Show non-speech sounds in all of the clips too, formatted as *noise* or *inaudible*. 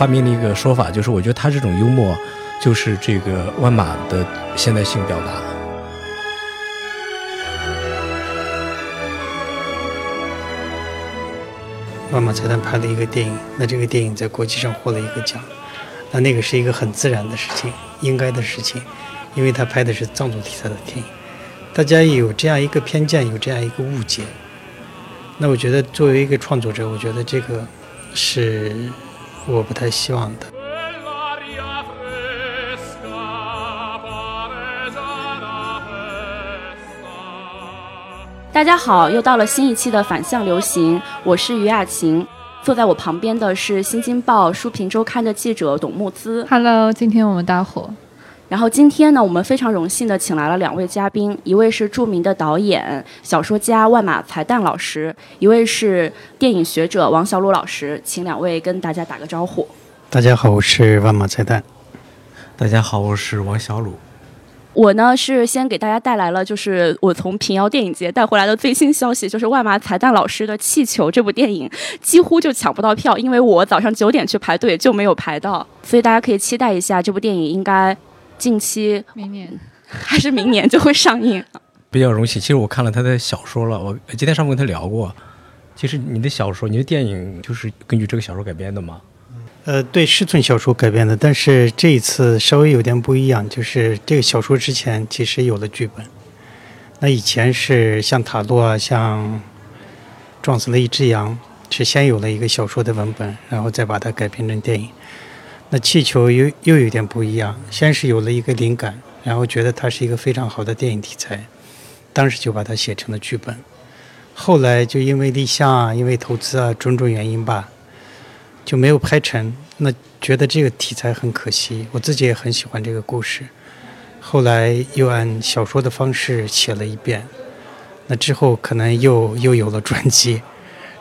发明了一个说法，就是我觉得他这种幽默，就是这个万马的现代性表达。万马才旦拍了一个电影，那这个电影在国际上获了一个奖，那那个是一个很自然的事情，应该的事情，因为他拍的是藏族题材的电影，大家有这样一个偏见，有这样一个误解。那我觉得作为一个创作者，我觉得这个是我不太希望的。大家好，又到了新一期的反向流行，我是于雅琴，坐在我旁边的是《新京报》书评周刊的记者董木姿。Hello，今天我们搭伙。然后今天呢，我们非常荣幸的请来了两位嘉宾，一位是著名的导演、小说家万马才旦老师，一位是电影学者王小鲁老师，请两位跟大家打个招呼。大家好，我是万马才旦。大家好，我是王小鲁。我呢是先给大家带来了，就是我从平遥电影节带回来的最新消息，就是万马才旦老师的《气球》这部电影几乎就抢不到票，因为我早上九点去排队就没有排到，所以大家可以期待一下这部电影应该近期明年 *laughs* 还是明年就会上映。比较荣幸，其实我看了他的小说了，我今天上午跟他聊过。其实你的小说，你的电影就是根据这个小说改编的吗？呃，对，是从小说改编的，但是这一次稍微有点不一样，就是这个小说之前其实有了剧本，那以前是像塔洛啊，像撞死了一只羊，是先有了一个小说的文本，然后再把它改编成电影。那气球又又有点不一样，先是有了一个灵感，然后觉得它是一个非常好的电影题材，当时就把它写成了剧本。后来就因为立项啊，因为投资啊，种种原因吧。就没有拍成，那觉得这个题材很可惜。我自己也很喜欢这个故事，后来又按小说的方式写了一遍。那之后可能又又有了传记，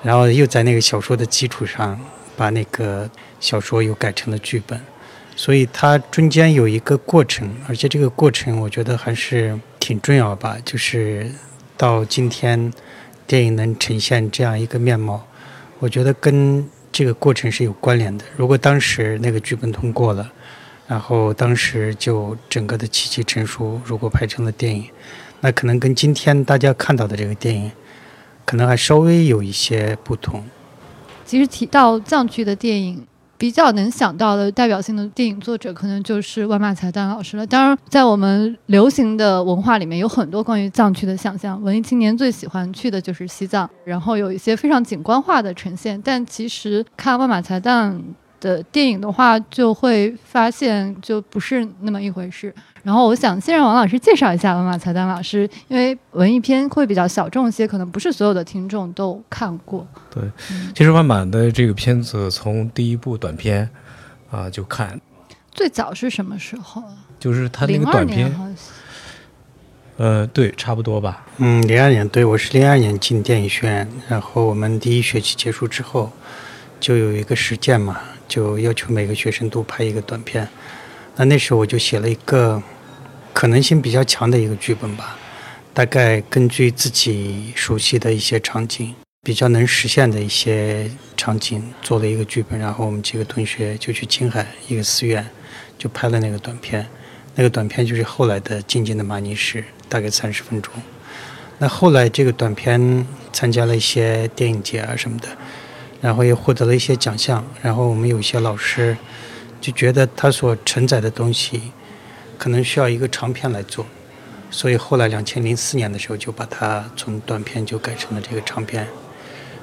然后又在那个小说的基础上把那个小说又改成了剧本。所以它中间有一个过程，而且这个过程我觉得还是挺重要吧。就是到今天，电影能呈现这样一个面貌，我觉得跟。这个过程是有关联的。如果当时那个剧本通过了，然后当时就整个的契机成熟，如果拍成了电影，那可能跟今天大家看到的这个电影，可能还稍微有一些不同。其实提到藏区的电影，比较能想到的代表性的电影作者，可能就是万马才旦老师了。当然，在我们流行的文化里面，有很多关于藏区的想象。文艺青年最喜欢去的就是西藏，然后有一些非常景观化的呈现。但其实看万马才旦的电影的话，就会发现就不是那么一回事。然后我想先让王老师介绍一下万马才旦老师，因为文艺片会比较小众一些，可能不是所有的听众都看过。对，其实万马的这个片子从第一部短片啊就看，最早是什么时候啊？就是他那个短片，呃，对，差不多吧。嗯，零二年，对我是零二年进电影学院，然后我们第一学期结束之后，就有一个实践嘛，就要求每个学生都拍一个短片。那那时候我就写了一个可能性比较强的一个剧本吧，大概根据自己熟悉的一些场景，比较能实现的一些场景做了一个剧本，然后我们几个同学就去青海一个寺院，就拍了那个短片。那个短片就是后来的《静静的玛尼石》，大概三十分钟。那后来这个短片参加了一些电影节啊什么的，然后也获得了一些奖项。然后我们有些老师就觉得他所承载的东西可能需要一个长片来做，所以后来两千零四年的时候就把它从短片就改成了这个长片，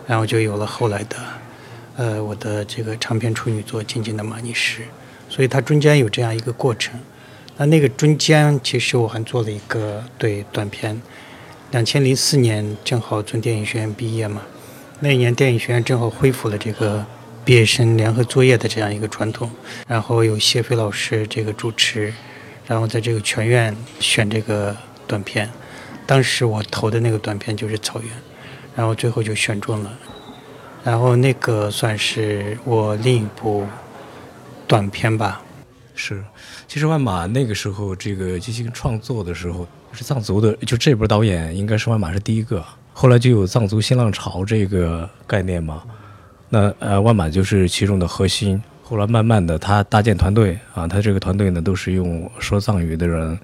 然后就有了后来的呃我的这个长篇处女作《静静的玛尼石》。所以它中间有这样一个过程。那那个中间，其实我还做了一个对短片。两千零四年正好从电影学院毕业嘛，那一年电影学院正好恢复了这个毕业生联合作业的这样一个传统，然后有谢飞老师这个主持，然后在这个全院选这个短片。当时我投的那个短片就是《草原》，然后最后就选中了。然后那个算是我另一部短片吧。是，其实万马那个时候这个进行创作的时候，是藏族的，就这波导演应该是万马是第一个，后来就有藏族新浪潮这个概念嘛。那呃，万马就是其中的核心。后来慢慢的他搭建团队啊，他这个团队呢都是用说藏语的人，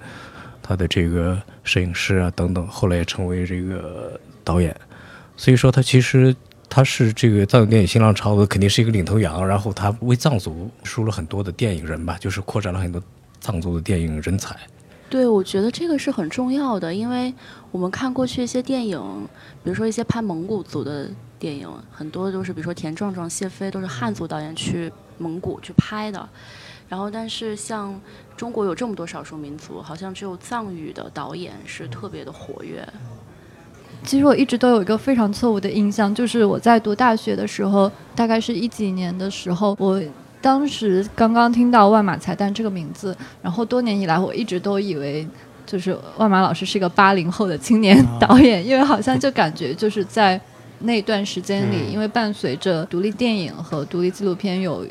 他的这个摄影师啊等等，后来也成为这个导演。所以说他其实他是这个藏语电影新浪潮的肯定是一个领头羊，然后他为藏族输了很多的电影人吧，就是扩展了很多藏族的电影人才。对，我觉得这个是很重要的，因为我们看过去一些电影，比如说一些拍蒙古族的电影，很多都是比如说田壮壮、谢飞都是汉族导演去蒙古去拍的，然后但是像中国有这么多少数民族，好像只有藏语的导演是特别的活跃。其实我一直都有一个非常错误的印象，就是我在读大学的时候，大概是一几年的时候，我。当时刚刚听到万马才旦这个名字，然后多年以来我一直都以为，就是万马老师是一个八零后的青年导演，因为好像就感觉就是在那段时间里，因为伴随着独立电影和独立纪录片有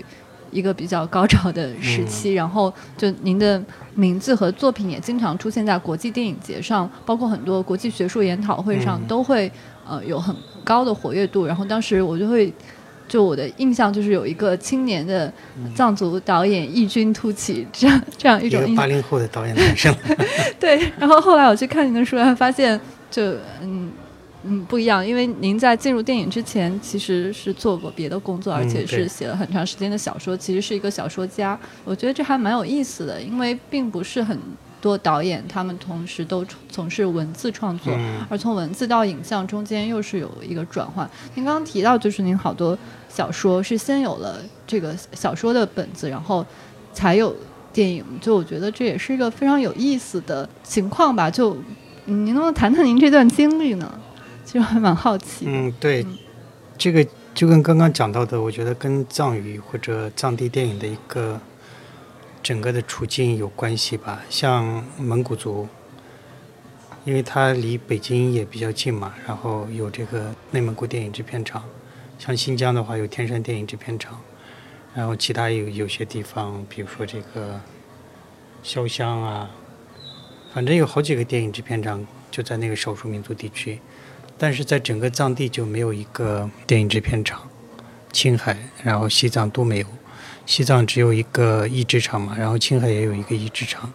一个比较高潮的时期，然后就您的名字和作品也经常出现在国际电影节上，包括很多国际学术研讨会上都会呃有很高的活跃度，然后当时我就会。就我的印象，就是有一个青年的藏族导演异军突起，这样这样一种八零后的导演诞生。*laughs* 对，然后后来我去看您的书，发现就嗯嗯不一样，因为您在进入电影之前其实是做过别的工作，而且是写了很长时间的小说，其实是一个小说家。我觉得这还蛮有意思的，因为并不是很。多导演他们同时都从事文字创作，而从文字到影像中间又是有一个转换。您刚刚提到，就是您好多小说是先有了这个小说的本子，然后才有电影。就我觉得这也是一个非常有意思的情况吧。就您能不能谈谈您这段经历呢？*laughs* 其实还蛮好奇。嗯，对，这个就跟刚刚讲到的，我觉得跟藏语或者藏地电影的一个。整个的处境有关系吧，像蒙古族，因为它离北京也比较近嘛，然后有这个内蒙古电影制片厂，像新疆的话有天山电影制片厂，然后其他有有些地方，比如说这个潇湘啊，反正有好几个电影制片厂就在那个少数民族地区，但是在整个藏地就没有一个电影制片厂，青海，然后西藏都没有。西藏只有一个译制厂嘛，然后青海也有一个译制厂，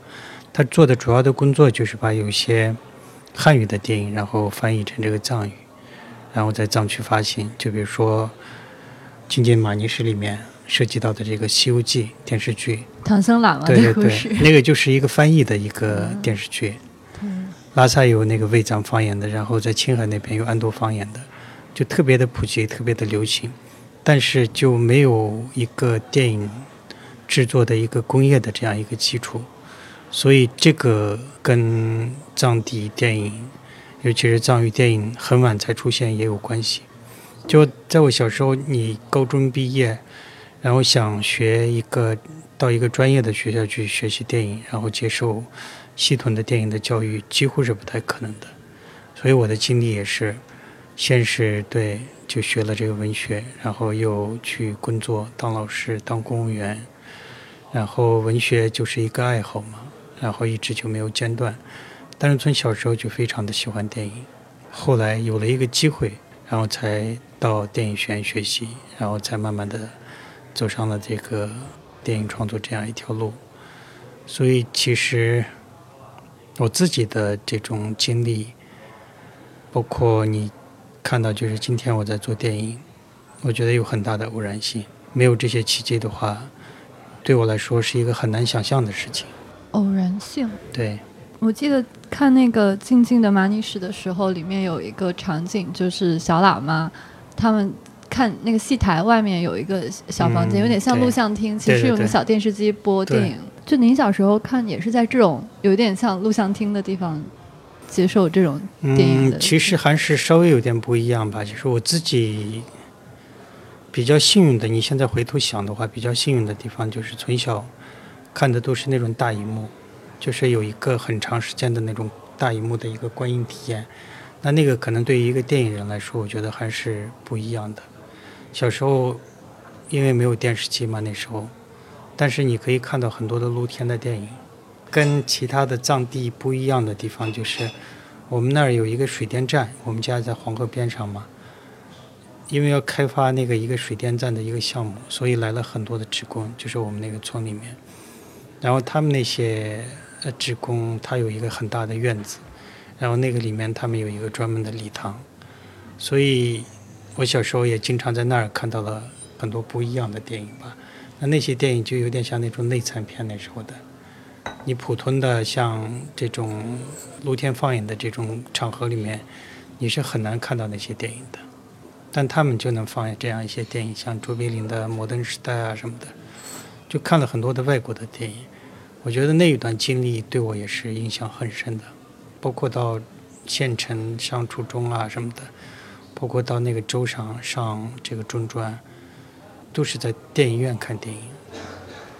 他做的主要的工作就是把有些汉语的电影，然后翻译成这个藏语，然后在藏区发行。就比如说《金剑马尼什》里面涉及到的这个《西游记》电视剧，唐僧喇嘛对对对，那个就是一个翻译的一个电视剧。拉萨有那个卫藏方言的，然后在青海那边有安多方言的，就特别的普及，特别的流行。但是就没有一个电影制作的一个工业的这样一个基础，所以这个跟藏地电影，尤其是藏语电影很晚才出现也有关系。就在我小时候，你高中毕业，然后想学一个到一个专业的学校去学习电影，然后接受系统的电影的教育，几乎是不太可能的。所以我的经历也是，先是对。就学了这个文学，然后又去工作，当老师，当公务员，然后文学就是一个爱好嘛，然后一直就没有间断。但是从小时候就非常的喜欢电影，后来有了一个机会，然后才到电影学院学习，然后才慢慢的走上了这个电影创作这样一条路。所以其实我自己的这种经历，包括你。看到就是今天我在做电影，我觉得有很大的偶然性。没有这些契机的话，对我来说是一个很难想象的事情。偶然性。对。我记得看那个《静静的马尼史》的时候，里面有一个场景，就是小喇嘛他们看那个戏台外面有一个小房间，有点像录像厅，其实用个小电视机播电影。就您小时候看也是在这种有点像录像厅的地方。接受这种电影的，其实还是稍微有点不一样吧。就是我自己比较幸运的，你现在回头想的话，比较幸运的地方就是从小看的都是那种大荧幕，就是有一个很长时间的那种大荧幕的一个观影体验。那那个可能对于一个电影人来说，我觉得还是不一样的。小时候因为没有电视机嘛，那时候，但是你可以看到很多的露天的电影。跟其他的藏地不一样的地方就是，我们那儿有一个水电站，我们家在黄河边上嘛。因为要开发那个一个水电站的一个项目，所以来了很多的职工，就是我们那个村里面。然后他们那些呃职工，他有一个很大的院子，然后那个里面他们有一个专门的礼堂，所以我小时候也经常在那儿看到了很多不一样的电影吧。那那些电影就有点像那种内参片那时候的。你普通的像这种露天放映的这种场合里面，你是很难看到那些电影的。但他们就能放这样一些电影，像卓别林的《摩登时代》啊什么的，就看了很多的外国的电影。我觉得那一段经历对我也是印象很深的，包括到县城上初中啊什么的，包括到那个州上上这个中专，都是在电影院看电影。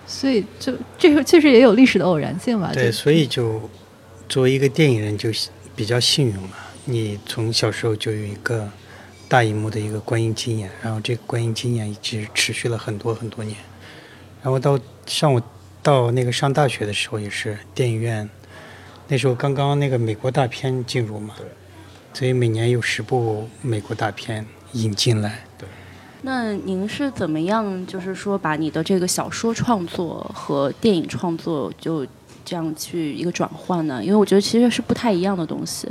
所以就这个确实也有历史的偶然性吧。对，所以就作为一个电影人就比较幸运嘛，你从小时候就有一个大荧幕的一个观影经验，然后这个观影经验一直持续了很多很多年，然后到上我到那个上大学的时候也是电影院，那时候刚刚那个美国大片进入嘛，所以每年有十部美国大片引进来。那您是怎么样，就是说把你的这个小说创作和电影创作就这样去一个转换呢？因为我觉得其实是不太一样的东西。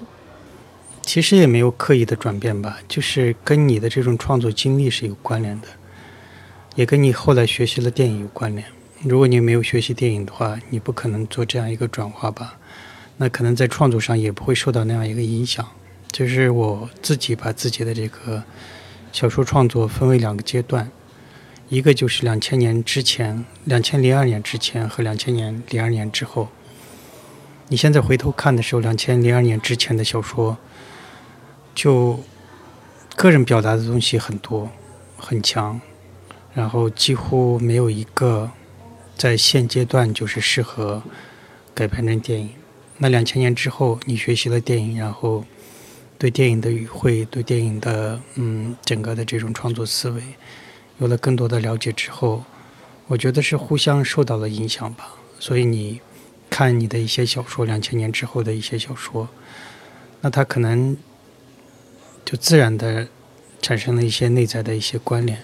其实也没有刻意的转变吧，就是跟你的这种创作经历是有关联的，也跟你后来学习了电影有关联。如果你没有学习电影的话，你不可能做这样一个转化吧？那可能在创作上也不会受到那样一个影响。就是我自己把自己的这个小说创作分为两个阶段，一个就是两千年之前，两千零二年之前和两千年零二年之后。你现在回头看的时候，两千零二年之前的小说，就个人表达的东西很多，很强，然后几乎没有一个在现阶段就是适合改编成电影。那两千年之后，你学习了电影，然后对电影的语汇，对电影的嗯整个的这种创作思维，有了更多的了解之后，我觉得是互相受到了影响吧。所以你看你的一些小说，两千年之后的一些小说，那它可能就自然的产生了一些内在的一些关联。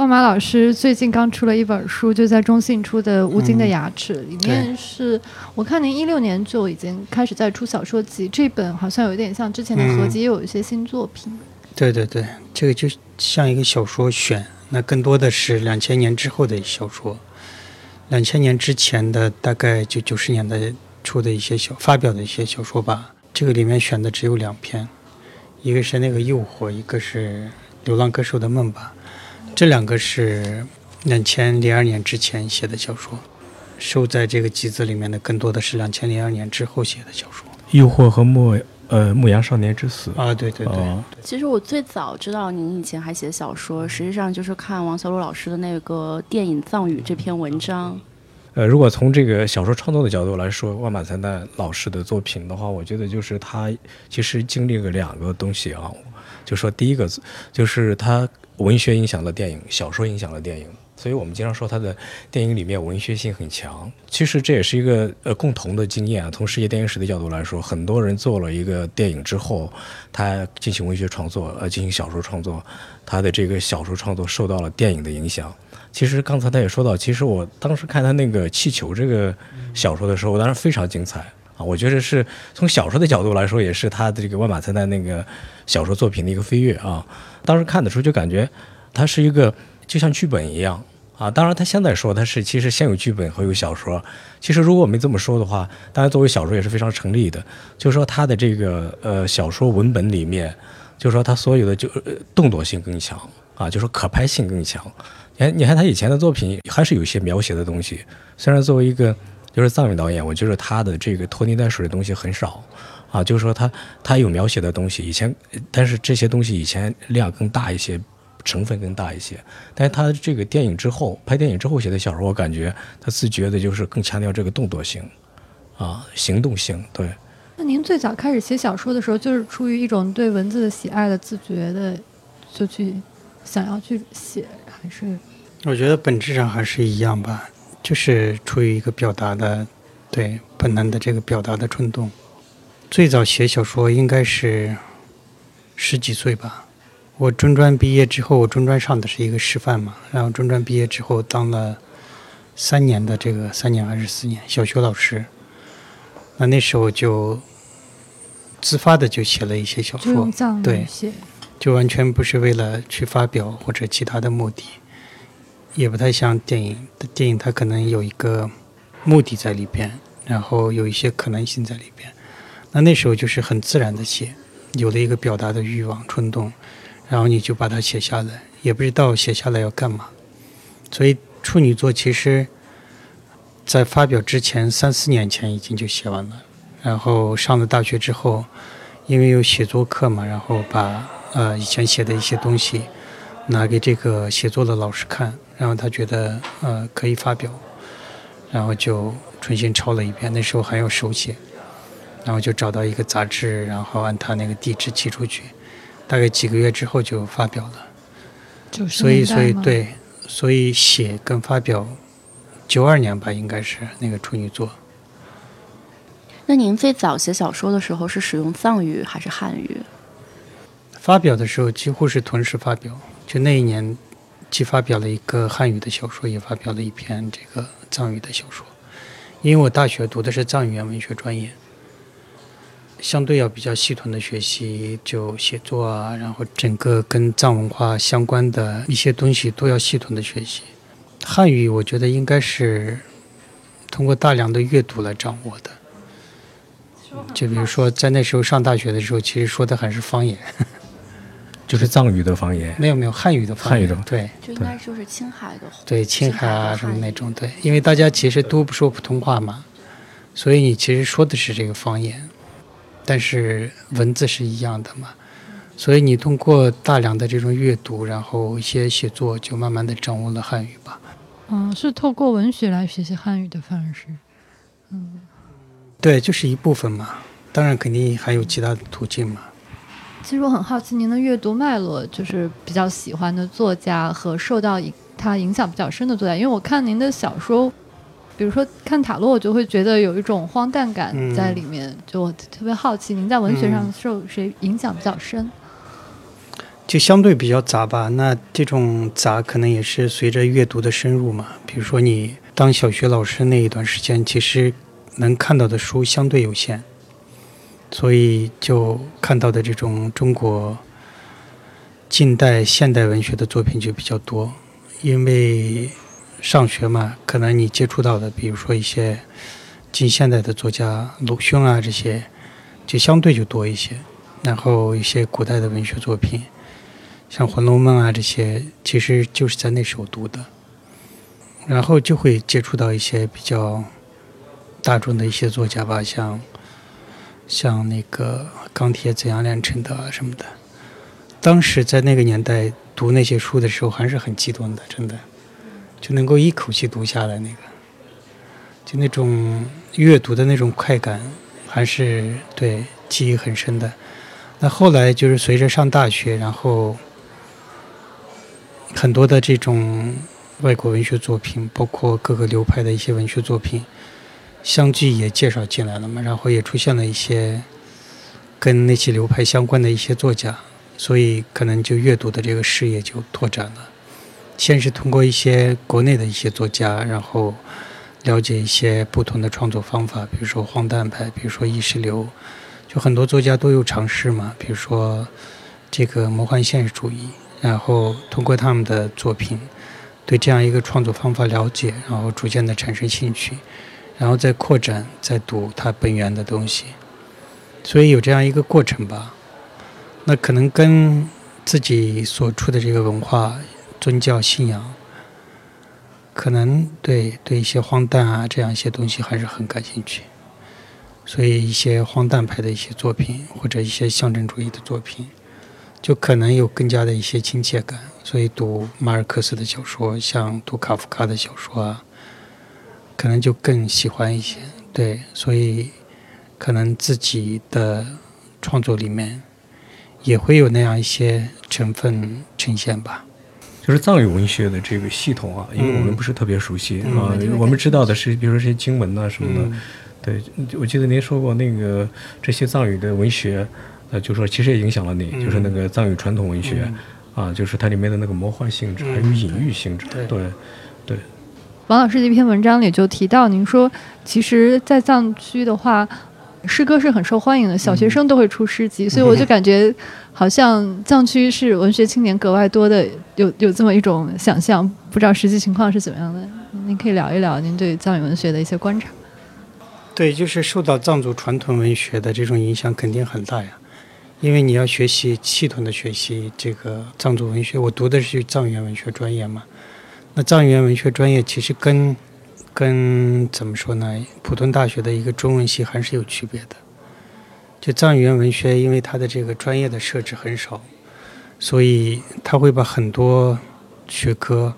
万马老师最近刚出了一本书，就在中信出的《吴京的牙齿》里面是，我看您一六年就已经开始在出小说集，这本好像有点像之前的合集，也有一些新作品。对对对，这个就像一个小说选，那更多的是两千年之后的小说，两千年之前的大概就九十年代出的一些小发表的一些小说吧。这个里面选的只有两篇，一个是那个《诱惑》，一个是《流浪歌手的梦》吧。这两个是两千零二年之前写的小说，收在这个集子里面的更多的是两千零二年之后写的小说。诱惑和牧呃牧羊少年之死啊，对对对，哦其实我最早知道您以前还写小说，实际上就是看王小璐老师的那个电影《藏语》这篇文章。呃，如果从这个小说创作的角度来说，万马三旦老师的作品的话，我觉得就是他其实经历了两个东西啊，就说第一个就是他文学影响了电影，小说影响了电影，所以我们经常说他的电影里面文学性很强。其实这也是一个呃共同的经验啊。从世界电影史的角度来说，很多人做了一个电影之后，他进行文学创作，呃，进行小说创作，他的这个小说创作受到了电影的影响。其实刚才他也说到，其实我当时看他那个《气球》这个小说的时候，我当然非常精彩我觉得是从小说的角度来说，也是他的这个万马才旦那个小说作品的一个飞跃啊！当时看的时候就感觉它是一个就像剧本一样啊！当然他现在说他是其实先有剧本后有小说，其实如果我没这么说的话，当然作为小说也是非常成立的。就是说他的这个呃小说文本里面，就是说他所有的就、呃、动作性更强啊，就是说可拍性更强。哎，你看他以前的作品还是有些描写的东西，虽然作为一个就是藏语导演，我觉得他的这个拖泥带水的东西很少啊，就是说他他有描写的东西，以前但是这些东西以前量更大一些，成分更大一些，但是他这个电影之后拍电影之后写的小说，我感觉他自觉的就是更强调这个动作性啊，行动性，对。那您最早开始写小说的时候，就是出于一种对文字的喜爱的自觉的，就去想要去写，还是？我觉得本质上还是一样吧，就是出于一个表达的，对本能的这个表达的冲动。最早写小说应该是十几岁吧，我中专毕业之后，我中专上的是一个师范嘛，然后中专毕业之后当了三年的这个三年还是四年小学老师。那那时候就自发的就写了一些小说对。就完全不是为了去发表或者其他的目的，也不太像电影。电影它可能有一个目的在里边，然后有一些可能性在里边。那那时候就是很自然的写，有了一个表达的欲望、冲动，然后你就把它写下来，也不知道写下来要干嘛。所以处女座其实，在发表之前三四年前已经就写完了，然后上了大学之后，因为有写作课嘛，然后把呃以前写的一些东西拿给这个写作的老师看，然后他觉得呃可以发表，然后就重新抄了一遍，那时候还要手写，然后就找到一个杂志，然后按他那个地址寄出去，大概几个月之后就发表了。九十所以，所以对，所以写跟发表，九二年吧，应该是那个处女座。那您最早写小说的时候是使用藏语还是汉语？发表的时候几乎是同时发表，就那一年，既发表了一个汉语的小说，也发表了一篇这个藏语的小说。因为我大学读的是藏语言文学专业，相对要比较系统的学习，就写作啊，然后整个跟藏文化相关的一些东西都要系统的学习。汉语我觉得应该是通过大量的阅读来掌握的。就比如说，在那时候上大学的时候，其实说的还是方言。*laughs* 就是藏语的方言。没有没有汉语的方言，汉语的对就应该就是青海的。对，青海啊什么那种对，因为大家其实都不说普通话嘛，所以你其实说的是这个方言，但是文字是一样的嘛，所以你通过大量的这种阅读，然后一些写作，就慢慢的掌握了汉语吧。嗯，是透过文学来学习汉语的方式。嗯对，就是一部分嘛，当然肯定还有其他的途径嘛。其实我很好奇您的阅读脉络，就是比较喜欢的作家和受到影他影响比较深的作家。因为我看您的小说，比如说看塔洛，我就会觉得有一种荒诞感嗯在里面。就我特别好奇，您在文学上嗯受谁影响比较深？就相对比较杂吧。那这种杂可能也是随着阅读的深入嘛。比如说你当小学老师那一段时间，其实能看到的书相对有限，所以就看到的这种中国近代现代文学的作品就比较多。因为上学嘛，可能你接触到的，比如说一些近现代的作家鲁迅啊这些，就相对就多一些。然后一些古代的文学作品。像《红楼梦》啊这些，其实就是在那时候读的，然后就会接触到一些比较大众的一些作家吧，像像那个《钢铁怎样炼成的》什么的。当时在那个年代读那些书的时候，还是很激动的，真的就能够一口气读下来，那个就那种阅读的那种快感，还是对记忆很深的。那后来就是随着上大学，然后很多的这种外国文学作品，包括各个流派的一些文学作品，相继也介绍进来了嘛，然后也出现了一些跟那些流派相关的一些作家，所以可能就阅读的这个视野就拓展了。先是通过一些国内的一些作家，然后了解一些不同的创作方法，比如说荒诞派，比如说意识流。就很多作家都有尝试嘛，比如说这个魔幻现实主义，然后通过他们的作品对这样一个创作方法了解，然后逐渐的产生兴趣，然后再扩展，再读它本源的东西，所以有这样一个过程吧。那可能跟自己所处的这个文化、宗教信仰，可能对对一些荒诞啊这样一些东西还是很感兴趣。所以一些荒诞派的一些作品，或者一些象征主义的作品，就可能有更加的一些亲切感。所以读马尔克斯的小说，像读卡夫卡的小说啊，可能就更喜欢一些。对，所以可能自己的创作里面也会有那样一些成分呈现吧。就是藏语文学的这个系统啊，因为我们嗯不是特别熟悉、嗯啊我们知道的是，比如说这些经文呐、什么的。嗯对，我记得您说过那个这些藏语的文学，呃，就说其实也影响了你，就是那个藏语传统文学，嗯啊，就是它里面的那个魔幻性质，嗯还有隐喻性质。对对对，王老师的一篇文章里就提到，您说，其实，在藏区的话，诗歌是很受欢迎的，小学生都会出诗集，所以我就 *laughs* 感觉，好像藏区是文学青年格外多的，有有这么一种想象，不知道实际情况是怎么样的。您可以聊一聊您对藏语文学的一些观察。对，就是受到藏族传统文学的这种影响肯定很大呀，因为你要学习系统的学习这个藏族文学，我读的是藏语言文学专业嘛，那藏语言文学专业其实跟跟怎么说呢，普通大学的一个中文系还是有区别的。就藏语言文学，因为它的这个专业的设置很少，所以它会把很多学科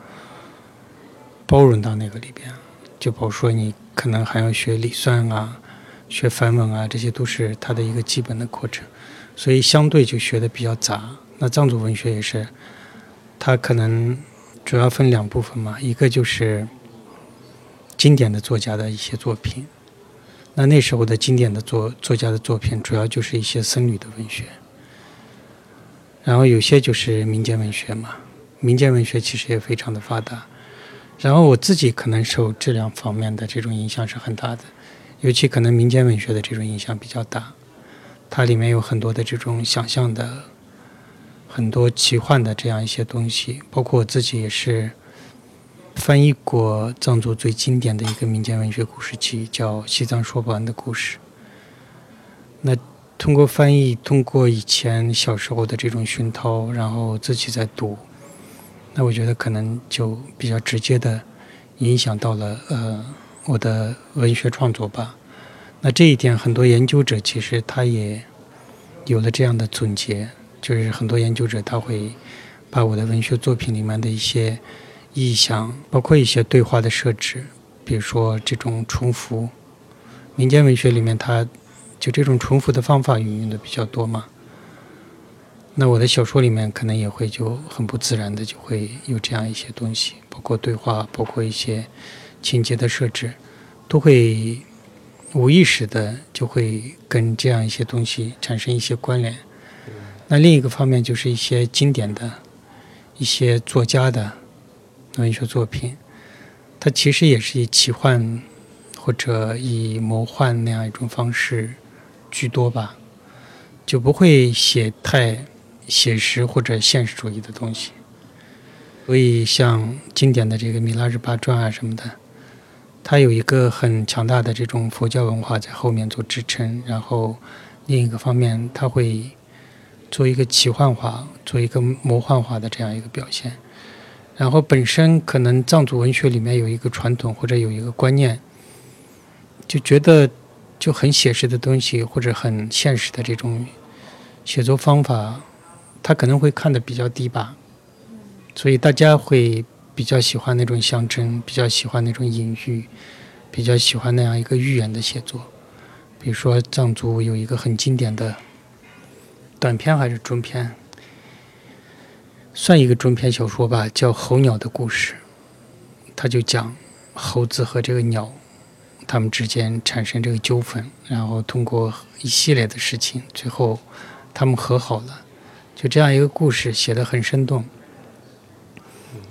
包容到那个里边。就比如说你可能还要学理算啊、学梵文啊，这些都是它的一个基本的课程，所以相对就学的比较杂。那藏族文学也是，它可能主要分两部分嘛，一个就是经典的作家的一些作品，那那时候的经典的作作家的作品，主要就是一些僧侣的文学，然后有些就是民间文学嘛，民间文学其实也非常的发达。然后我自己可能受这两方面的这种影响是很大的，尤其可能民间文学的这种影响比较大，它里面有很多的这种想象的、很多奇幻的这样一些东西，包括我自己也是翻译过藏族最经典的一个民间文学故事集，叫《西藏说不完的故事》。那通过翻译，通过以前小时候的这种熏陶，然后自己在读。那我觉得可能就比较直接的影响到了呃我的文学创作吧。那这一点很多研究者其实他也有了这样的总结，就是很多研究者他会把我的文学作品里面的一些意象，包括一些对话的设置，比如说这种重复，民间文学里面它就这种重复的方法运用的比较多嘛。那我的小说里面可能也会就很不自然的就会有这样一些东西，包括对话，包括一些情节的设置，都会无意识的就会跟这样一些东西产生一些关联。那另一个方面就是一些经典的一些作家的文学作品，它其实也是以奇幻或者以魔幻那样一种方式居多吧，就不会写太。写实或者现实主义的东西，所以像经典的这个《米拉日巴传》啊什么的，它有一个很强大的这种佛教文化在后面做支撑，然后另一个方面，它会做一个奇幻化、做一个魔幻化的这样一个表现。然后本身可能藏族文学里面有一个传统或者有一个观念，就觉得就很写实的东西或者很现实的这种写作方法。他可能会看得比较低吧，所以大家会比较喜欢那种象征，比较喜欢那种隐喻，比较喜欢那样一个寓言的写作。比如说藏族有一个很经典的短篇还是中篇，算一个中篇小说吧，叫《候鸟的故事》，他就讲猴子和这个鸟，他们之间产生这个纠纷，然后通过一系列的事情，最后他们和好了。就这样一个故事写得很生动，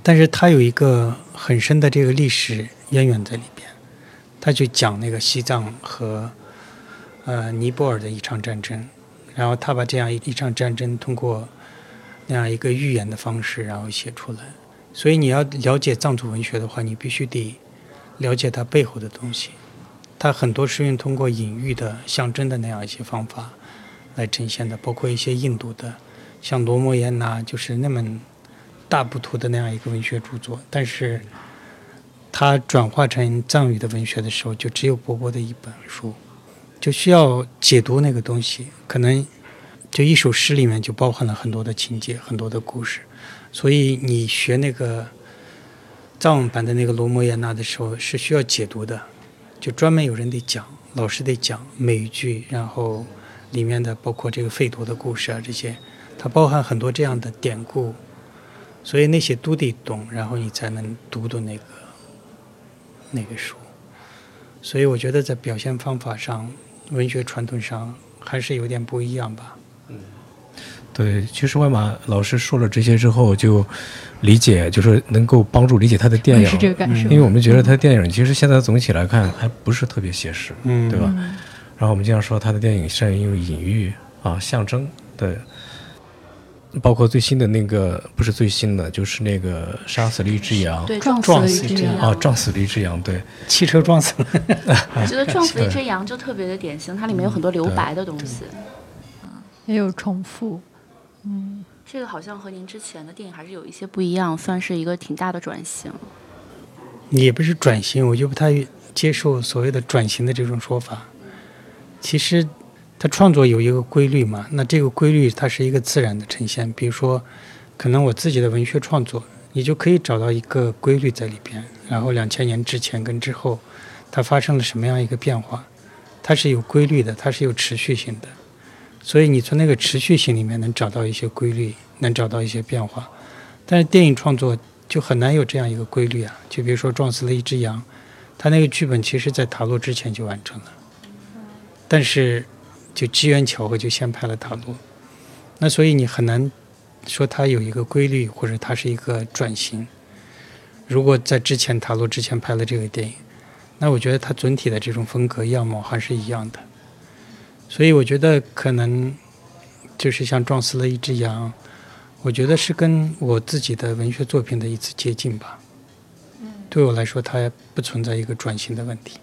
但是它有一个很深的这个历史渊源在里边，他就讲那个西藏和呃尼泊尔的一场战争，然后他把这样一一场战争通过那样一个寓言的方式，然后写出来。所以你要了解藏族文学的话，你必须得了解它背后的东西，它很多是用通过隐喻的、象征的那样一些方法来呈现的，包括一些印度的。像罗摩衍那就是那么大部头的那样一个文学著作，但是它转化成藏语的文学的时候，就只有薄薄的一本书，就需要解读那个东西。可能就一首诗里面就包含了很多的情节、很多的故事，所以你学那个藏文版的那个罗摩衍那的时候是需要解读的，就专门有人得讲，老师得讲每一句，然后里面的包括这个费陀的故事啊这些。它包含很多这样的典故，所以那些都得懂，然后你才能读懂那个那个书。所以我觉得在表现方法上、文学传统上还是有点不一样吧。嗯对，其实外马老师说了这些之后，就理解，就是能够帮助理解他的电影，是这个感受。因为我们觉得他的电影其实现在总体来看还不是特别写实，嗯，对吧？然后我们经常说他的电影善于用隐喻啊、象征，对。包括最新的那个，不是最新的，就是那个杀死了一只羊，对，撞撞死了一只羊啊，撞死了一只羊，对，*laughs* 汽车撞死了。我觉得撞死了一只 *laughs* 羊就特别的典型，它里面有很多留白的东西，也有重复。嗯，这个好像和您之前的电影还是有一些不一样，算是一个挺大的转型。也不是转型，我就不太接受所谓的转型的这种说法。其实。他创作有一个规律嘛？那这个规律它是一个自然的呈现。比如说，可能我自己的文学创作，你就可以找到一个规律在里边。然后两千年之前跟之后，它发生了什么样一个变化？它是有规律的，它是有持续性的。所以你从那个持续性里面能找到一些规律，能找到一些变化。但是电影创作就很难有这样一个规律啊！就比如说撞死了一只羊，他那个剧本其实在塔洛之前就完成了，但是。就机缘巧合就先拍了塔罗，那所以你很难说它有一个规律，或者它是一个转型。如果在之前塔罗之前拍了这个电影，那我觉得它整体的这种风格样貌还是一样的。所以我觉得可能就是像撞死了一只羊，我觉得是跟我自己的文学作品的一次接近吧。对我来说，它不存在一个转型的问题。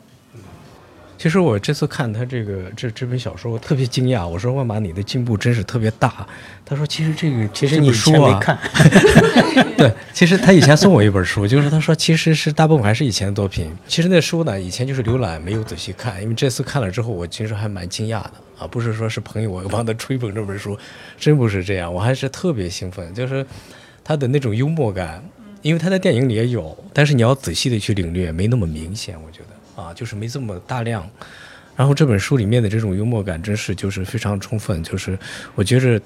其实我这次看他这个这这本小说，我特别惊讶。我说万马，你的进步真是特别大。他说，其实这个其实你书没看。*laughs* 对，其实他以前送我一本书，就是他说其实是大部分还是以前的作品。其实那书呢，以前就是浏览，没有仔细看。因为这次看了之后，我其实还蛮惊讶的啊，不是说是朋友我帮他吹捧这本书，*laughs* 真不是这样，我还是特别兴奋。就是他的那种幽默感，因为他在电影里也有，但是你要仔细的去领略，没那么明显，我觉得。啊，就是没这么大量，然后这本书里面的这种幽默感真是就是非常充分，就是我觉着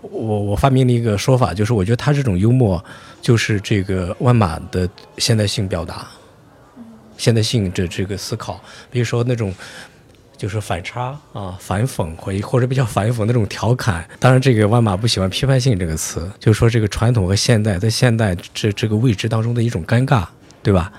我我发明了一个说法，就是我觉得他这种幽默就是这个万马的现代性表达，现代性的这个思考，比如说那种就是反差啊、反讽或或者比较反讽那种调侃。当然，这个万马不喜欢批判性这个词，就是说这个传统和现代在现代这这个位置当中的一种尴尬，对吧？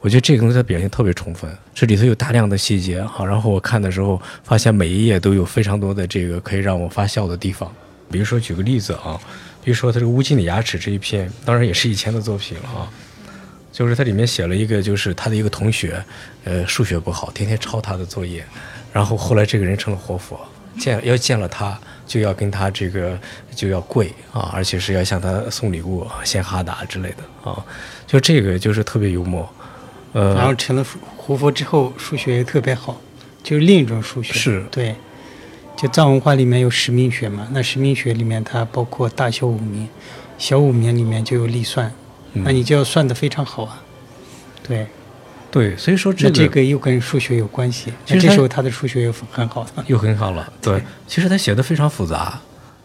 我觉得这个东西它表现特别充分，这里头有大量的细节哈。然后我看的时候，发现每一页都有非常多的这个可以让我发笑的地方。比如说举个例子啊，比如说他这个乌金的牙齿这一篇，当然也是以前的作品了啊。就是它里面写了一个，就是他的一个同学，呃，数学不好，天天抄他的作业。然后后来这个人成了活佛，见要见了他就要跟他这个就要跪啊，而且是要向他送礼物，献哈达之类的啊。就这个就是特别幽默。呃，然后成了活佛之后，数学也特别好，就是另一种数学。是对，就藏文化里面有十名学嘛，那十名学里面它包括大小五名，小五名里面就有历算，那你就要算得非常好啊。对，对，所以说这这个又跟数学有关系。那这时候他的数学又很好了，又很好了。对，其实他写的非常复杂，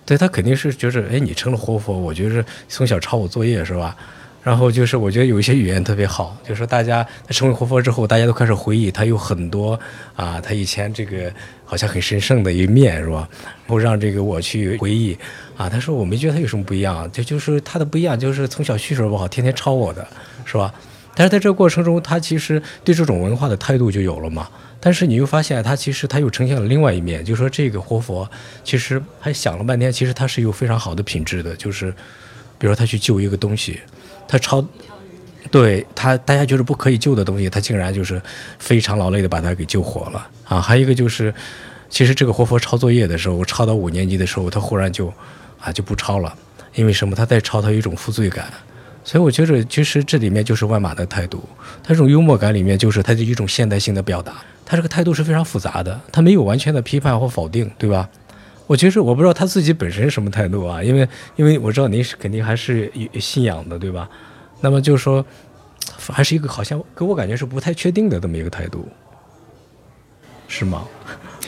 对他肯定是觉得，哎，你成了活佛，我觉得从小抄我作业是吧？然后就是，我觉得有一些语言特别好，就是说大家他成为活佛之后，大家都开始回忆他有很多啊，他以前这个好像很神圣的一面，是吧？然后让这个我去回忆啊，他说我没觉得他有什么不一样，就就是他的不一样，就是从小蓄水不好，天天抄我的，是吧？但是在这个过程中，他其实对这种文化的态度就有了嘛。但是你又发现，他其实他又呈现了另外一面，就是说这个活佛其实还想了半天，其实他是有非常好的品质的，就是比如说他去救一个东西。他抄，对他大家觉得不可以救的东西，他竟然就是非常劳累的把他给救活了啊！还有一个就是，其实这个活佛抄作业的时候，抄到五年级的时候，他忽然就啊就不抄了，因为什么？他在抄，他有一种负罪感。所以我觉得，其实这里面就是万马的态度，他这种幽默感里面就是他的一种现代性的表达。他这个态度是非常复杂的，他没有完全的批判或否定，对吧？我其实我不知道他自己本身什么态度啊，因为因为我知道您是肯定还是信仰的，对吧？那么就是说，还是一个好像给我感觉是不太确定的这么一个态度，是吗？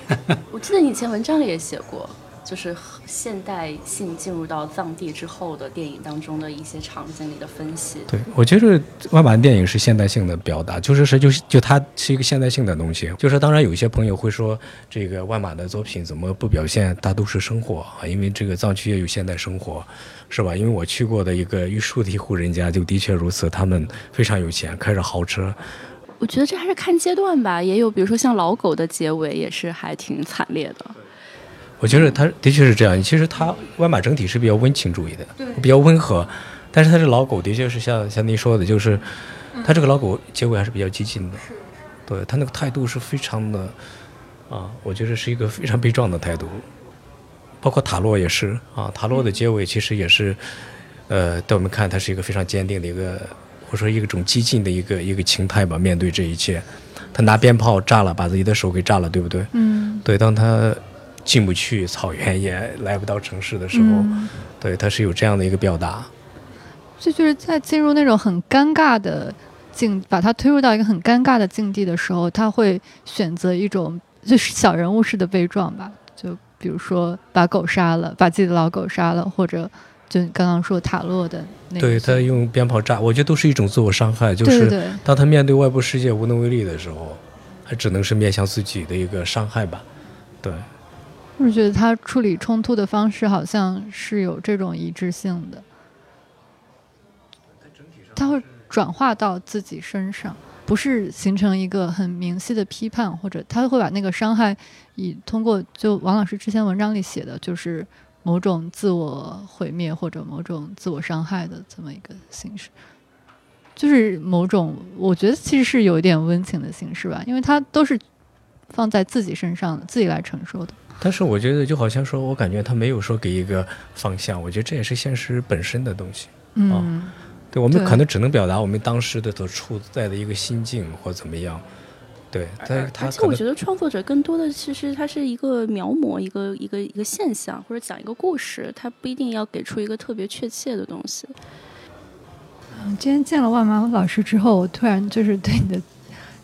*laughs* 我记得你以前文章里也写过，就是现代性进入到藏地之后的电影当中的一些场景里的分析。对，我觉得万马的电影是现代性的表达，就是说，就就它是一个现代性的东西。就是当然有一些朋友会说，这个万马的作品怎么不表现大都市生活啊？因为这个藏区也有现代生活，是吧？因为我去过的一个玉树的一户人家，就的确如此，他们非常有钱，开着豪车。我觉得这还是看阶段吧，也有比如说像老狗的结尾也是还挺惨烈的。我觉得他的确是这样。其实他外马整体是比较温情主义的，比较温和。但是他这老狗的确是像像您说的，就是他这个老狗结尾还是比较激进的。对他那个态度是非常的啊，我觉得是一个非常悲壮的态度。包括塔洛也是啊，塔洛的结尾其实也是呃，在我们看他是一个非常坚定的一个。或者说一种激进的一个一个情态吧，面对这一切，他拿鞭炮炸了，把自己的手给炸了，对不对？嗯。对，当他进不去草原，也来不到城市的时候，对，他是有这样的一个表达。这就是在进入那种很尴尬的境，把他推入到一个很尴尬的境地的时候，他会选择一种就是小人物式的悲壮吧，就比如说把狗杀了，把自己的老狗杀了，或者。就刚刚说塔洛的那，对他用鞭炮炸，我觉得都是一种自我伤害。就是当他面对外部世界无能为力的时候，他只能是面向自己的一个伤害吧。对，我是觉得他处理冲突的方式好像是有这种一致性的，他会转化到自己身上，不是形成一个很明晰的批判，或者他会把那个伤害以通过就王老师之前文章里写的，就是。某种自我毁灭或者某种自我伤害的这么一个形式，就是某种我觉得其实是有一点温情的形式吧，因为他都是放在自己身上的，自己来承受的。但是我觉得就好像说，我感觉他没有说给一个方向，我觉得这也是现实本身的东西。嗯，对，我们可能只能表达我们当时的所处在的一个心境或怎么样。对，而而且我觉得创作者更多的其实他是一个描摹一个一个一个现象，或者讲一个故事，他不一定要给出一个特别确切的东西。嗯，今天见了万马老师之后，我突然就是对你的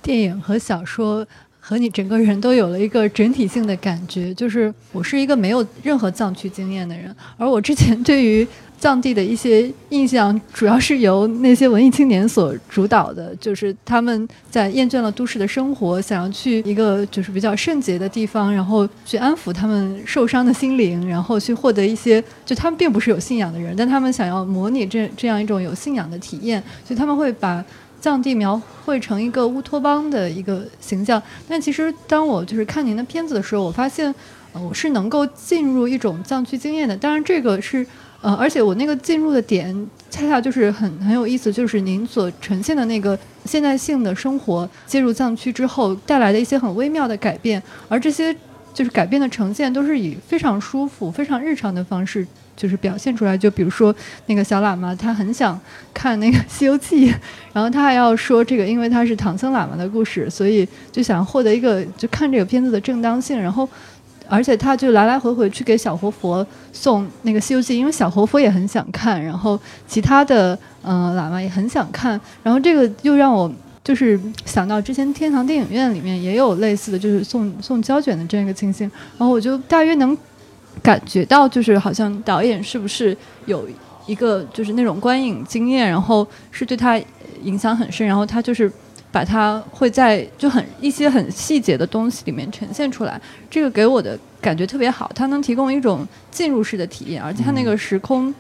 电影和小说和你整个人都有了一个整体性的感觉。就是我是一个没有任何藏区经验的人，而我之前对于。藏地的一些印象，主要是由那些文艺青年所主导的，就是他们在厌倦了都市的生活，想要去一个就是比较圣洁的地方，然后去安抚他们受伤的心灵，然后去获得一些，就他们并不是有信仰的人，但他们想要模拟这这样一种有信仰的体验，所以他们会把藏地描绘成一个乌托邦的一个形象。但其实当我就是看您的片子的时候，我发现，呃，我是能够进入一种藏区经验的。当然，这个是。呃，*laughs* 而且我那个进入的点，恰恰就是很很有意思，就是您所呈现的那个现代性的生活，进入藏区之后带来的一些很微妙的改变，而这些就是改变的呈现，都是以非常舒服、非常日常的方式，就是表现出来。就比如说那个小喇嘛，他很想看那个《西游记》，然后他还要说这个，因为他是唐僧喇嘛的故事，所以就想获得一个就看这个片子的正当性，然后。而且他就来来回回去给小活佛送那个《西游记》，因为小活佛也很想看，然后其他的嗯喇嘛也很想看，然后这个又让我就是想到之前天堂电影院里面也有类似的就是送送胶卷的这样一个情形，然后我就大约能感觉到，就是好像导演是不是有一个就是那种观影经验，然后是对他影响很深，然后他就是。把它会在就很一些很细节的东西里面呈现出来，这个给我的感觉特别好。它能提供一种进入式的体验，而且它那个时空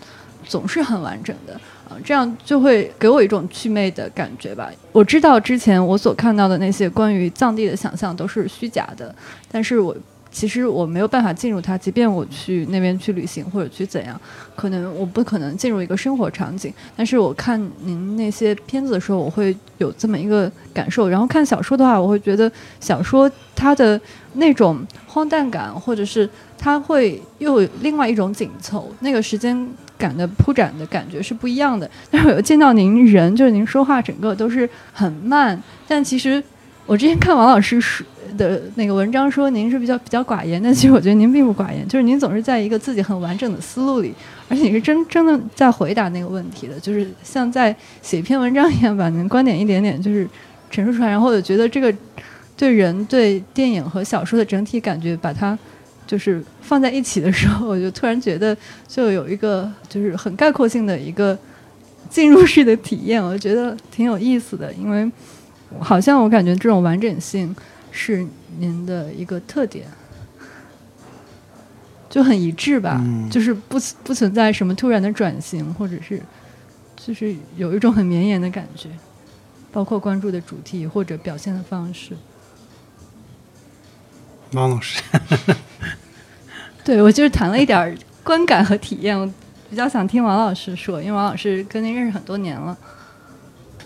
总是很完整的啊，这样就会给我一种祛魅的感觉吧。我知道之前我所看到的那些关于藏地的想象都是虚假的，但是我。其实我没有办法进入它，即便我去那边去旅行或者去怎样，可能我不可能进入一个生活场景。但是我看您那些片子的时候，我会有这么一个感受。然后看小说的话，我会觉得小说它的那种荒诞感，或者是它会又有另外一种紧凑，那个时间感的铺展的感觉是不一样的。但是我又见到您人，就是您说话整个都是很慢，但其实我之前看王老师说。的那个文章说您是比较比较寡言，*laughs* 但其实我觉得您并不寡言，就是您总是在一个自己很完整的思路里，而且你是真真的在回答那个问题的，就是像在写一篇文章一样，把您观点一点点就是陈述出来，然后我觉得这个对人对电影和小说的整体感觉，把它就是放在一起的时候，我就突然觉得就有一个就是很概括性的一个进入式的体验，我觉得挺有意思的，因为好像我感觉这种完整性是您的一个特点。就很一致吧，就是不不存在什么突然的转型，或者是就是有一种很绵延的感觉，包括关注的主题或者表现的方式。王老师，*laughs* 对我就是谈了一点观感和体验，我比较想听王老师说，因为王老师跟您认识很多年了。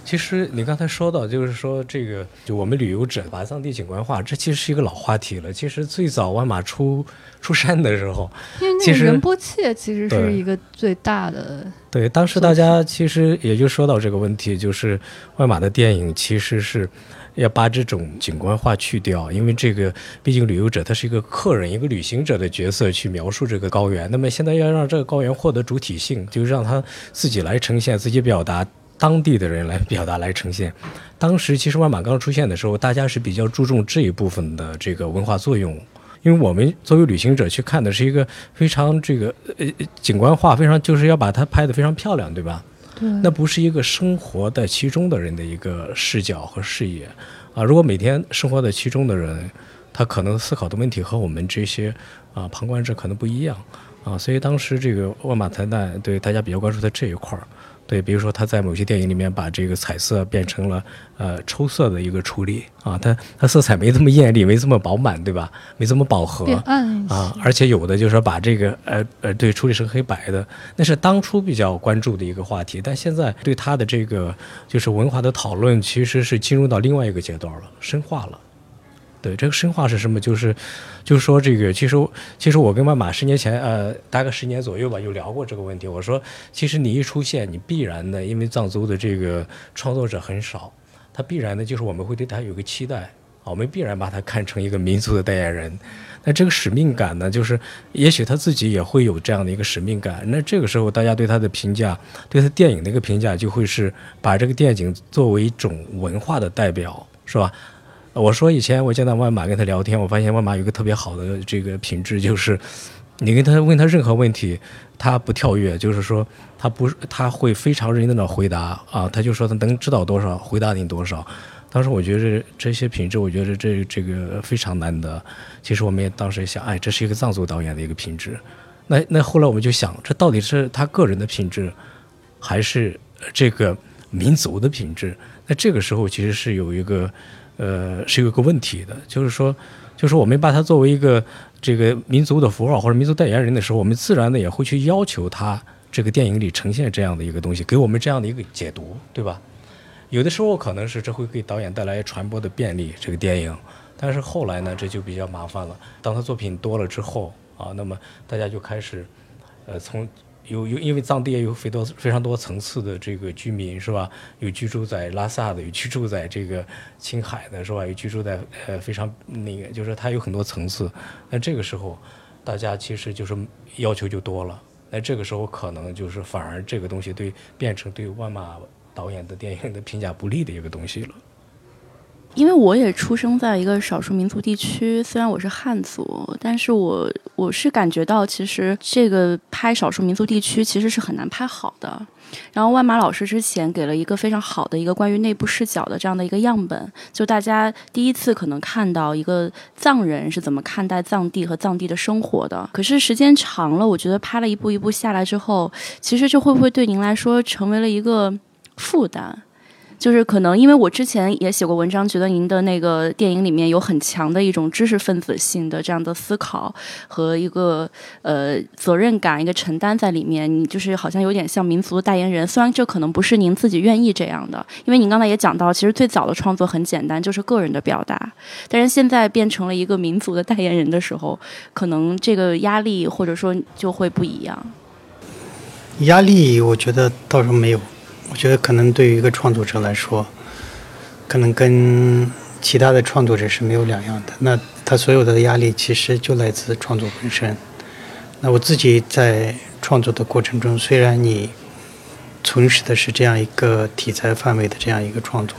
其实你刚才说到，就是说这个，就我们旅游者把藏地景观化，这其实是一个老话题了。其实最早万马出出山的时候，因为那个仁波切其实是一个最大的。对，当时大家其实也就说到这个问题，就是万马的电影其实是要把这种景观化去掉，因为这个毕竟旅游者他是一个客人、一个旅行者的角色去描述这个高原。那么现在要让这个高原获得主体性，就让他自己来呈现、自己表达。当地的人来表达来呈现，当时其实万马刚出现的时候，大家是比较注重这一部分的这个文化作用，因为我们作为旅行者去看的是一个非常这个呃景观化，非常就是要把它拍得非常漂亮，对吧？对。那不是一个生活在其中的人的一个视角和视野啊！如果每天生活在其中的人，他可能思考的问题和我们这些啊旁观者可能不一样啊，所以当时这个万马才旦对大家比较关注在这一块儿。对，比如说他在某些电影里面把这个彩色变成了呃抽色的一个处理啊，它它色彩没这么艳丽，没这么饱满，对吧？没这么饱和啊，而且有的就是说把这个呃呃对处理成黑白的，那是当初比较关注的一个话题，但现在对他的这个就是文化的讨论其实是进入到另外一个阶段了，深化了。对，这个深化是什么？就是，就是说这个，其实，其实我跟万马十年前，呃，大概十年左右吧，有聊过这个问题。我说，其实你一出现，你必然的，因为藏族的这个创作者很少，他必然的就是我们会对他有个期待，我们必然把他看成一个民族的代言人。那这个使命感呢，就是也许他自己也会有这样的一个使命感。那这个时候，大家对他的评价，对他电影的一个评价，就会是把这个电影作为一种文化的代表，是吧？我说以前我见到万马跟他聊天，我发现万马有个特别好的这个品质，就是你跟他问他任何问题，他不跳跃，就是说他不他会非常认真的回答啊，他就说他能知道多少，回答你多少。当时我觉得这些品质，我觉得这这个非常难得。其实我们也当时想，哎，这是一个藏族导演的一个品质。那那后来我们就想，这到底是他个人的品质，还是这个民族的品质？那这个时候其实是有一个。呃，是有个问题的，就是说，就是我们把它作为一个这个民族的符号或者民族代言人的时候，我们自然的也会去要求他这个电影里呈现这样的一个东西，给我们这样的一个解读，对吧？有的时候可能是这会给导演带来传播的便利，这个电影，但是后来呢，这就比较麻烦了。当他作品多了之后啊，那么大家就开始，呃，从。有有，因为藏地也有非多非常多层次的这个居民是吧？有居住在拉萨的，有居住在这个青海的是吧？有居住在呃非常那个，就是它有很多层次。那这个时候，大家其实就是要求就多了。那这个时候可能就是反而这个东西对变成对万马导演的电影的评价不利的一个东西了。因为我也出生在一个少数民族地区，虽然我是汉族，但是我我是感觉到，其实这个拍少数民族地区其实是很难拍好的。然后万马老师之前给了一个非常好的一个关于内部视角的这样的一个样本，就大家第一次可能看到一个藏人是怎么看待藏地和藏地的生活的。可是时间长了，我觉得拍了一步一步下来之后，其实这会不会对您来说成为了一个负担？就是可能，因为我之前也写过文章，觉得您的那个电影里面有很强的一种知识分子性的这样的思考和一个呃责任感、一个承担在里面。你就是好像有点像民族的代言人，虽然这可能不是您自己愿意这样的，因为您刚才也讲到，其实最早的创作很简单，就是个人的表达。但是现在变成了一个民族的代言人的时候，可能这个压力或者说就会不一样。压力，我觉得倒是没有。我觉得可能对于一个创作者来说，可能跟其他的创作者是没有两样的。那他所有的压力其实就来自创作本身。那我自己在创作的过程中，虽然你从事的是这样一个题材范围的这样一个创作，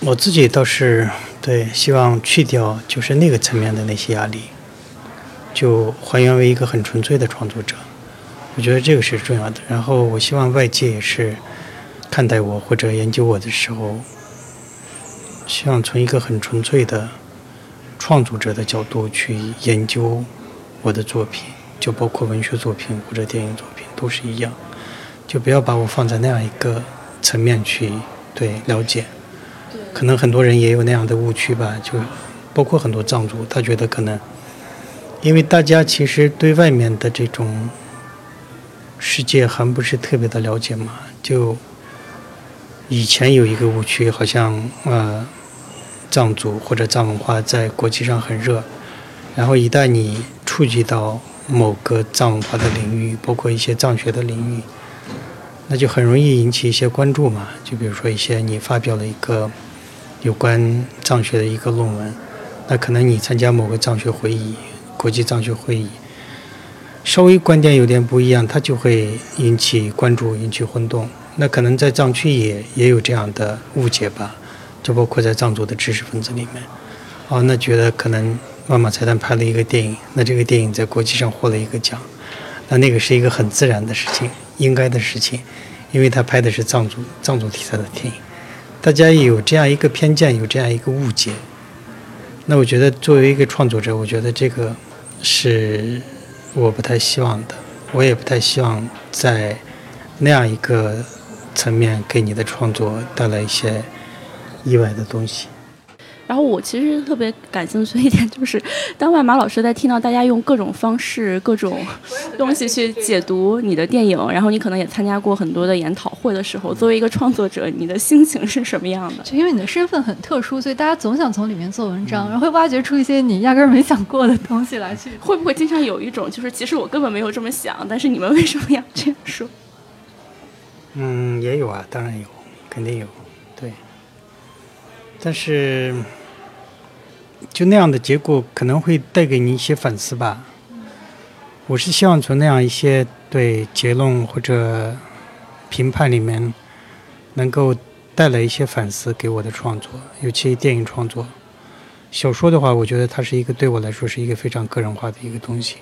我自己倒是对，希望去掉就是那个层面的那些压力，就还原为一个很纯粹的创作者。我觉得这个是重要的。然后我希望外界也是看待我或者研究我的时候，希望从一个很纯粹的创作者的角度去研究我的作品，就包括文学作品或者电影作品都是一样，就不要把我放在那样一个层面去对了解。可能很多人也有那样的误区吧，就包括很多藏族，他觉得可能，因为大家其实对外面的这种世界还不是特别的了解嘛，就以前有一个误区，好像呃藏族或者藏文化在国际上很热，然后一旦你触及到某个藏文化的领域，包括一些藏学的领域，那就很容易引起一些关注嘛，就比如说一些你发表了一个。有关藏学的一个论文，那可能你参加某个藏学会议、国际藏学会议，稍微观点有点不一样，它就会引起关注、引起轰动。那可能在藏区也也有这样的误解吧，就包括在藏族的知识分子里面。哦，那觉得可能万马才旦拍了一个电影，那这个电影在国际上获了一个奖，那那个是一个很自然的事情，应该的事情，因为他拍的是藏族藏族题材的电影。大家有这样一个偏见，有这样一个误解。那我觉得，作为一个创作者，我觉得这个是我不太希望的。我也不太希望在那样一个层面给你的创作带来一些意外的东西。然后我其实特别感兴趣的一点就是，当万马老师在听到大家用各种方式、各种东西去解读你的电影，然后你可能也参加过很多的研讨会的时候，作为一个创作者，你的心情是什么样的？就因为你的身份很特殊，所以大家总想从里面做文章，然后会挖掘出一些你压根儿没想过的东西来。去会不会经常有一种，就是其实我根本没有这么想，但是你们为什么要这样说？嗯，也有啊，当然有，肯定有，对。但是，就那样的结果可能会带给你一些反思吧。我是希望从那样一些对结论或者评判里面，能够带来一些反思给我的创作，尤其电影创作。小说的话，我觉得它是一个对我来说是一个非常个人化的一个东西，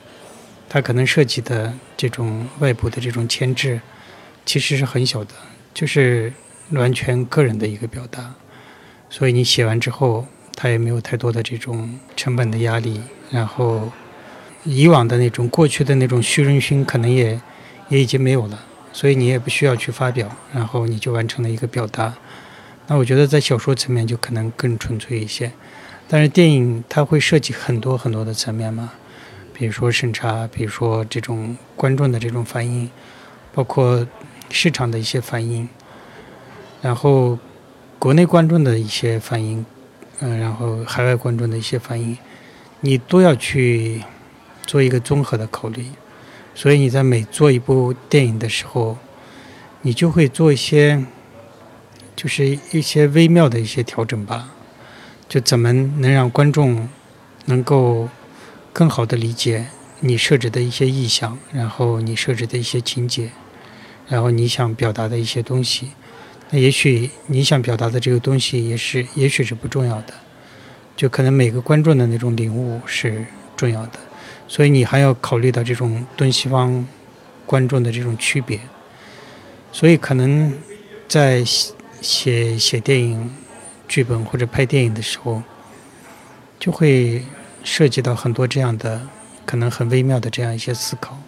它可能涉及的这种外部的这种牵制，其实是很小的，就是完全个人的一个表达。所以你写完之后，他也没有太多的这种成本的压力，然后以往的那种过去的那种虚荣心可能也也已经没有了，所以你也不需要去发表，然后你就完成了一个表达。那我觉得在小说层面就可能更纯粹一些，但是电影它会涉及很多很多的层面嘛，比如说审查，比如说这种观众的这种反应，包括市场的一些反应，然后。国内观众的一些反应，嗯，然后海外观众的一些反应，你都要去做一个综合的考虑。所以你在每做一部电影的时候，你就会做一些，就是一些微妙的一些调整吧。就怎么能让观众能够更好的理解你设置的一些意象，然后你设置的一些情节，然后你想表达的一些东西。也许你想表达的这个东西也是，也许是不重要的，就可能每个观众的那种领悟是重要的，所以你还要考虑到这种东西方观众的这种区别，所以可能在写写电影剧本或者拍电影的时候，就会涉及到很多这样的可能很微妙的这样一些思考。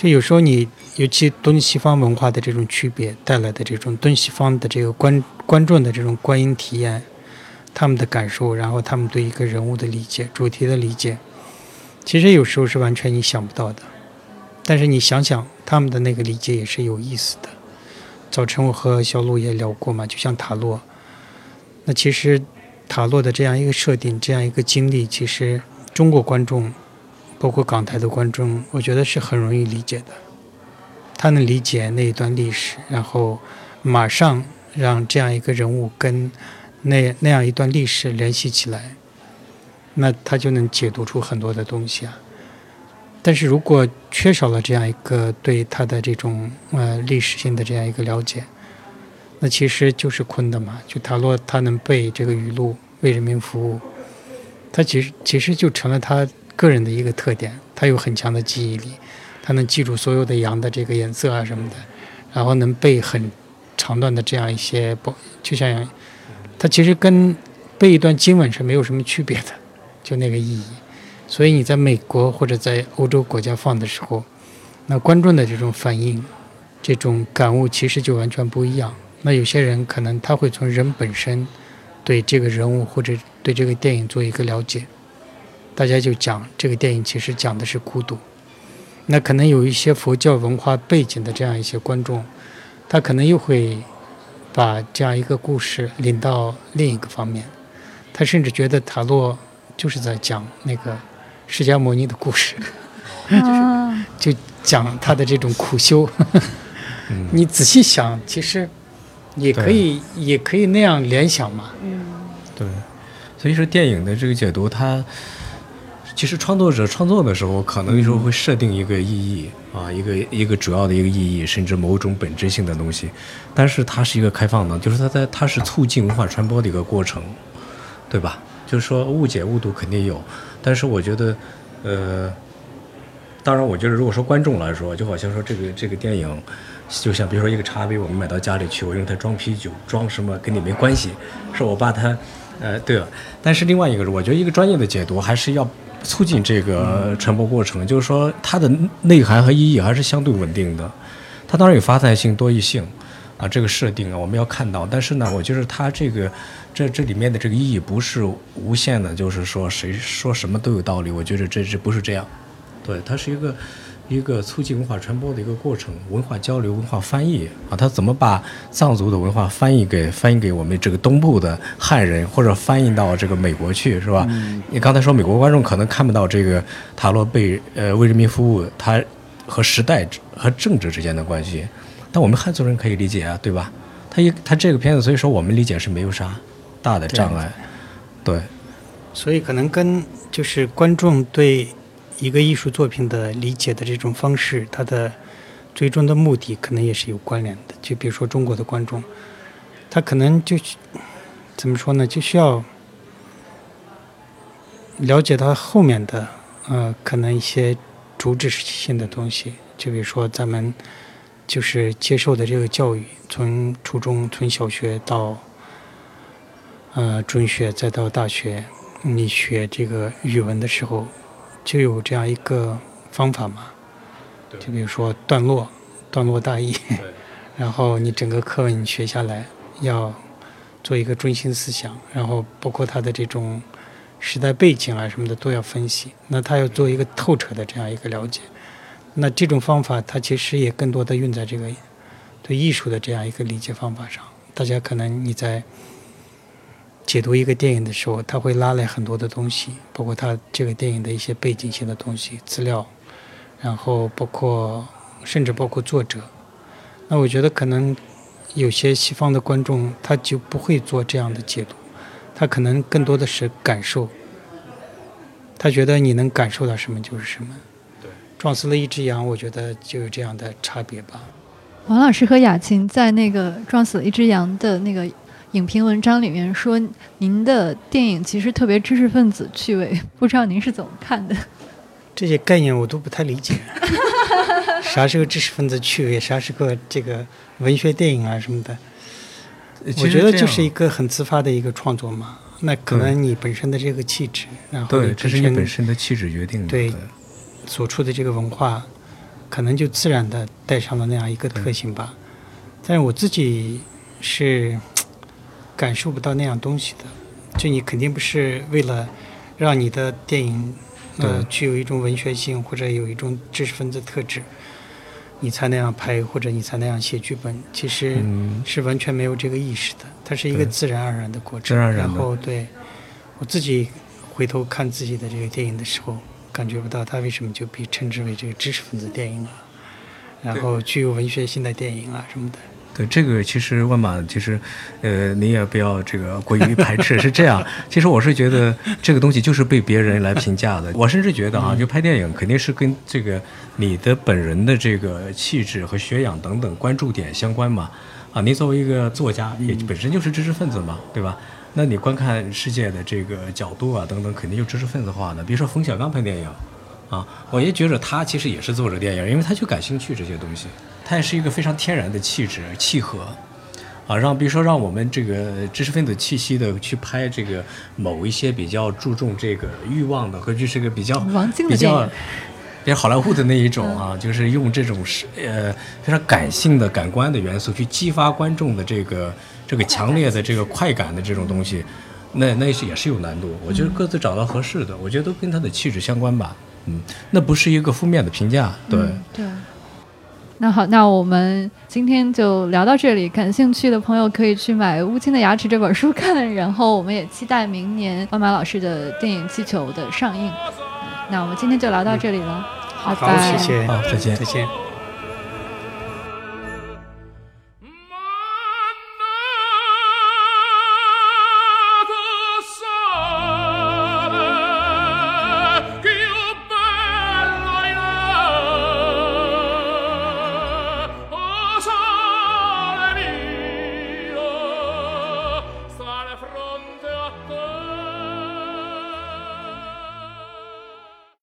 就有时候你，尤其东西方文化的这种区别带来的这种东西方的这个观观众的这种观影体验，他们的感受，然后他们对一个人物的理解、主题的理解，其实有时候是完全你想不到的。但是你想想，他们的那个理解也是有意思的。早晨我和小鲁也聊过嘛，就像塔洛，那其实塔洛的这样一个设定、这样一个经历，其实中国观众。包括港台的观众，我觉得是很容易理解的。他能理解那一段历史，然后马上让这样一个人物跟那那样一段历史联系起来，那他就能解读出很多的东西啊。但是如果缺少了这样一个对他的这种呃历史性的这样一个了解，那其实就是空的嘛。就塔洛他能背这个语录，为人民服务，他其实其实就成了他个人的一个特点。他有很强的记忆力，他能记住所有的羊的这个颜色啊什么的，然后能背很长段的这样一些不，就像他其实跟背一段经文是没有什么区别的，就那个意义。所以你在美国或者在欧洲国家放的时候，那观众的这种反应、这种感悟其实就完全不一样。那有些人可能他会从人本身对这个人物或者对这个电影做一个了解，大家就讲这个电影其实讲的是孤独。那可能有一些佛教文化背景的这样一些观众，他可能又会把这样一个故事领到另一个方面，他甚至觉得塔洛就是在讲那个。释迦牟尼的故事，*laughs* 就是就讲他的这种苦修。你仔细想，其实也可以也可以那样联想嘛。嗯，对。所以说，电影的这个解读，它其实创作者创作的时候，可能有时候会设定一个意义啊，一个一个主要的一个意义，甚至某种本质性的东西。但是它是一个开放的，就是它在它是促进文化传播的一个过程，对吧？就是说误解误读肯定有。但是我觉得，呃，当然，我觉得如果说观众来说，就好像说这个这个电影，就像比如说一个茶杯，我们买到家里去，我用它装啤酒，装什么跟你没关系，是我把它，呃，对了。但是另外一个，我觉得一个专业的解读还是要促进这个传播过程，就是说它的内涵和意义还是相对稳定的，它当然有发散性、多义性。啊，这个设定啊，我们要看到。但是呢，我觉得它这个，这这里面的这个意义不是无限的，就是说谁说什么都有道理。我觉得这这不是这样，对，它是一个一个促进文化传播的一个过程，文化交流、文化翻译啊。他怎么把藏族的文化翻译给翻译给我们这个东部的汉人，或者翻译到这个美国去，是吧？你刚才说美国观众可能看不到这个塔罗被呃为人民服务，他和时代和政治之间的关系。但我们汉族人可以理解啊，对吧？他一他这个片子，所以说我们理解是没有啥大的障碍，对。所以可能跟就是观众对一个艺术作品的理解的这种方式，它的最终的目的可能也是有关联的。就比如说中国的观众，他可能就怎么说呢？就需要了解他后面的呃，可能一些主旨性的东西。就比如说咱们。就是接受的这个教育，从初中、从小学到呃中学，再到大学，你学这个语文的时候，就有这样一个方法嘛。就比如说段落，段落大意，*laughs* 然后你整个课文你学下来，要做一个中心思想，然后包括它的这种时代背景啊什么的都要分析。那他要做一个透彻的这样一个了解。那这种方法，它其实也更多的用在这个对艺术的这样一个理解方法上。大家可能你在解读一个电影的时候，他会拉来很多的东西，包括他这个电影的一些背景性的东西、资料，然后包括甚至包括作者。那我觉得可能有些西方的观众他就不会做这样的解读，他可能更多的是感受，他觉得你能感受到什么就是什么。撞死了一只羊，我觉得就有这样的差别吧。王老师和雅琴在那个撞死了一只羊的那个影评文章里面说，您的电影其实特别知识分子趣味，*laughs* 不知道您是怎么看的？这些概念我都不太理解。*laughs* 啥是个知识分子趣味？啥是个这个文学电影啊什么的？我觉得就是一个很自发的一个创作嘛。那可能你本身的这个气质，然后对，这是你本身的气质决定的。对。所处的这个文化，可能就自然的带上了那样一个特性吧。但是我自己是感受不到那样东西的。就你肯定不是为了让你的电影呃具有一种文学性或者有一种知识分子特质，你才那样拍或者你才那样写剧本。其实是完全没有这个意识的。它是一个自然而然的过程。然后对我自己回头看自己的这个电影的时候。感觉不到它为什么就被称之为这个知识分子电影啊，然后具有文学性的电影啊什么的。对这个，其实万马，其实，呃，你也不要这个过于排斥。是这样，其实我是觉得这个东西就是被别人来评价的。我甚至觉得啊，就拍电影肯定是跟这个你的本人的这个气质和学养等等关注点相关嘛。啊，您作为一个作家，也本身就是知识分子嘛，对吧？那你观看世界的这个角度啊等等，肯定就知识分子化的。比如说冯小刚拍电影，啊，我也觉得他其实也是做着电影，因为他就感兴趣这些东西，他也是一个非常天然的气质契合。啊，让比如说让我们这个知识分子气息的去拍这个某一些比较注重这个欲望的，或者是个比较比较比较好莱坞的那一种啊，就是用这种是呃非常感性的感官的元素去激发观众的这个这个强烈的这个快感的这种东西，那那是也是有难度。我觉得各自找到合适的，我觉得都跟他的气质相关吧。嗯，那不是一个负面的评价，对。嗯对。那好，那我们今天就聊到这里。感兴趣的朋友可以去买《乌青的牙齿》这本书看，然后我们也期待明年万马老师的电影《气球》的上映。那我们今天就聊到这里了，拜好，拜。谢谢，好再见再见。